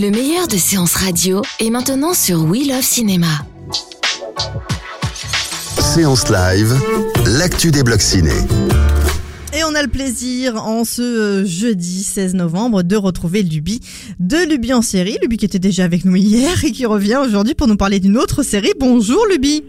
Le meilleur de séances radio est maintenant sur We Love Cinéma. Séance live, l'actu des blocs ciné. Et on a le plaisir en ce euh, jeudi 16 novembre de retrouver Luby de Luby en série. Luby qui était déjà avec nous hier et qui revient aujourd'hui pour nous parler d'une autre série. Bonjour Luby.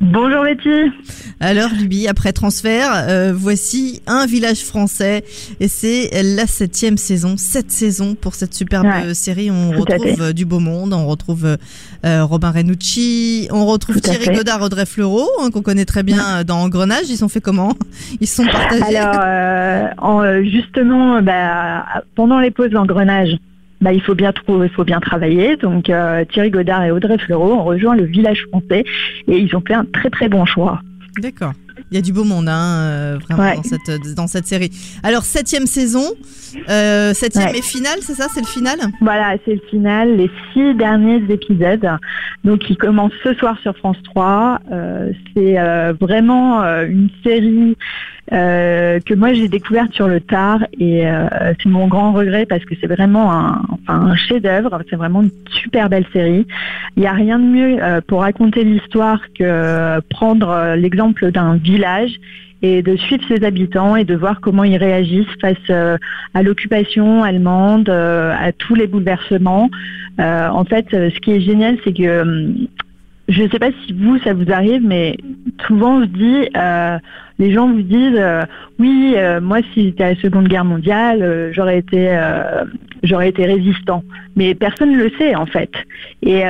Bonjour Betty. Alors Luby, après transfert, euh, voici un village français et c'est la septième saison, sept saisons pour cette superbe Ouais, série. On retrouve euh, du beau monde, on retrouve euh, Robin Renucci, on retrouve Tout Thierry. Godard, Audrey Fleurot, hein, qu'on connaît très bien dans Engrenage. Ils sont fait comment? Ils se sont partagés? Alors euh, en, justement, bah, pendant les pauses d'engrenage, bah, il faut bien trouver, il faut bien travailler. Donc euh, Thierry Godard et Audrey Fleurot ont rejoint le village français et ils ont fait un très très bon choix. D'accord. Il y a du beau monde, hein, euh, vraiment, Ouais. dans, cette, dans cette série. Alors, septième saison, euh, septième Ouais. et finale, c'est ça C'est le final? Voilà, c'est le final, les six derniers épisodes. Donc, ils commencent ce soir sur France 3. Euh, c'est euh, vraiment une série euh, que moi j'ai découverte sur le tard et euh, c'est mon grand regret parce que c'est vraiment un, chef-d'œuvre. C'est vraiment une super belle série. Il n'y a rien de mieux euh, pour raconter l'histoire que prendre l'exemple d'un village et de suivre ses habitants et de voir comment ils réagissent face à l'occupation allemande, à tous les bouleversements. En fait, ce qui est génial, c'est que hum, je ne sais pas si vous, ça vous arrive, mais souvent se dit, euh, les gens vous disent, euh, oui, euh, moi, si j'étais à la Seconde Guerre mondiale, j'aurais été, résistant. Mais personne ne le sait en fait. Et,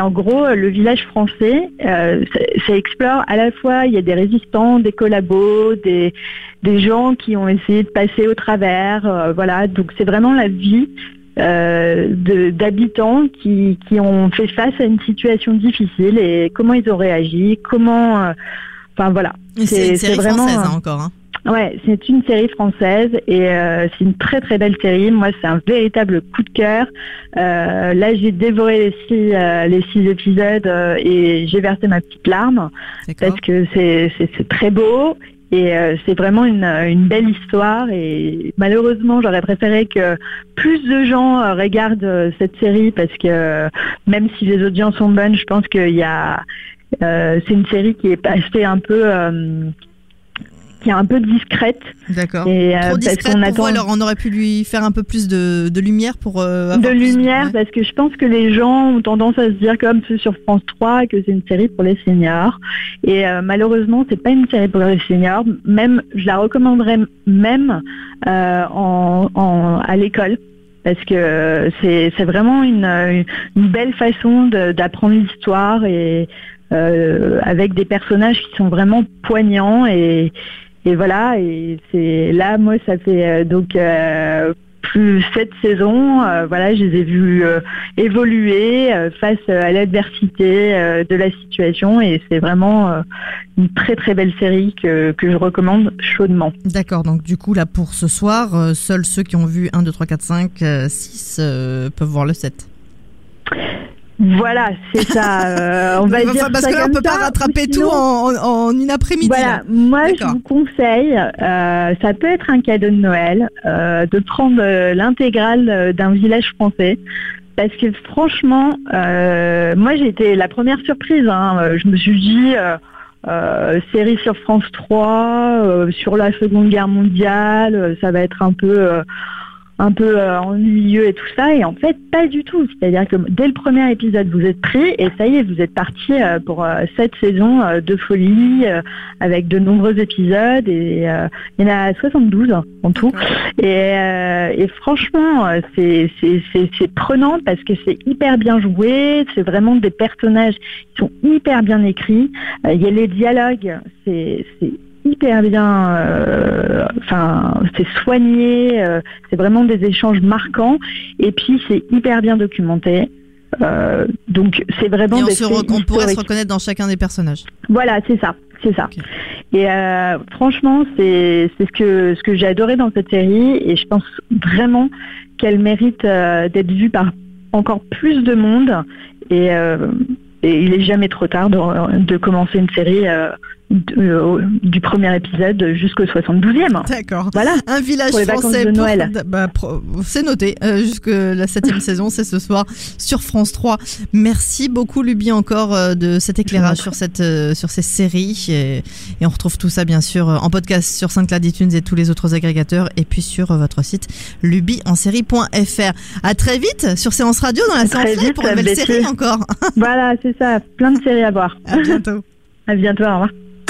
en gros, le village français, ça, explore à la fois, il y a des résistants, des collabos, des, des gens qui ont essayé de passer au travers, voilà. Donc c'est vraiment la vie euh, de- d'habitants qui, qui ont fait face à une situation difficile et comment ils ont réagi, comment, euh, enfin voilà. C'est une série vraiment, française, hein, encore. hein. Ouais, c'est une série française et euh, c'est une très très belle série. Moi, c'est un véritable coup de cœur. Euh, là, j'ai dévoré les six, euh, les six épisodes et j'ai versé ma petite larme parce que c'est très beau et euh, c'est vraiment une, belle histoire. Et malheureusement, j'aurais préféré que plus de gens euh, regardent euh, cette série parce que même si les audiences sont bonnes, je pense qu'il y a c'est une série qui est passée un peu qui est un peu discrète D'accord. et, euh, Trop parce discrète qu'on pour vous, attend alors on aurait pu lui faire un peu plus de, de lumière pour euh, avoir de plus lumière ouais. parce que je pense que les gens ont tendance à se dire comme ceux sur France 3 que c'est une série pour les seniors et euh, malheureusement c'est pas une série pour les seniors même je la recommanderais même euh, en, en- à l'école parce que c'est c'est vraiment une, une belle façon de- d'apprendre l'histoire et euh, avec des personnages qui sont vraiment poignants et et voilà, et c'est là, moi, ça fait euh, donc euh, plus sept saisons. euh, voilà, je les ai vus euh, évoluer euh, face à l'adversité euh, de la situation, et c'est vraiment euh, une très très belle série que, que je recommande chaudement. D'accord, donc du coup, là, pour ce soir, euh, seuls ceux qui ont vu 1, 2, 3, 4, 5, 6 euh, peuvent voir le 7. Voilà, c'est ça. euh, on va Enfin, dire parce ça que là, on peut pas rattraper ou tout en, en- en une après-midi. Voilà, là. moi je vous conseille, euh, ça peut être un cadeau de Noël, euh, de prendre l'intégrale d'un village français. Parce que franchement, moi j'ai été la première surprise. hein. Je me suis dit, série sur France 3, euh, sur la Seconde Guerre mondiale, ça va être un peu... un peu euh, ennuyeux et tout ça et en fait pas du tout. C'est-à-dire que dès le premier épisode vous êtes pris et ça y est vous êtes parti euh, pour euh, cette saison euh, de folie avec de nombreux épisodes et il y en a 72 en tout. Et, et franchement c'est prenant parce que c'est hyper bien joué c'est vraiment des personnages qui sont hyper bien écrits. Il y a les dialogues c'est hyper bien euh, enfin, c'est soigné, euh, c'est vraiment des échanges marquants. Et puis c'est hyper bien documenté. Euh, donc c'est vraiment Et on, des se on pourrait se reconnaître dans chacun des personnages. Voilà, c'est ça, c'est ça. Et euh, franchement, c'est c'est ce que ce que j'ai adoré dans cette série, et je pense vraiment qu'elle mérite euh, d'être vue par encore plus de monde. Et, euh, et il est jamais trop tard de, de commencer une série du premier épisode jusqu'au 72e. D'accord. Voilà. Un village français de pour- Noël. bah, c'est noté. Euh, jusque la septième saison, c'est ce soir sur France 3. Merci beaucoup Luby encore euh, de cet éclairage sur cette euh, sur ces séries et, et on retrouve tout ça bien sûr euh, en podcast sur Saint-Claude iTunes et tous les autres agrégateurs et puis sur euh, votre site lubyensérie.fr. À très vite sur Séance Radio dans la À séance live pour une Betty. série encore. Voilà, c'est ça. Plein de séries à voir. À bientôt. À bientôt. Au revoir.